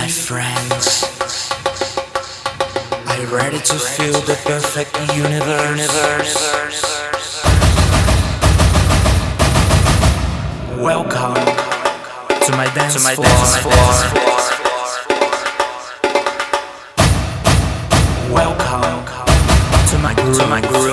my friends. You ready to feel the perfect universe? Welcome to my dance To my floor. dance floor. Welcome to my groove. To my groove.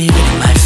I am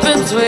happens when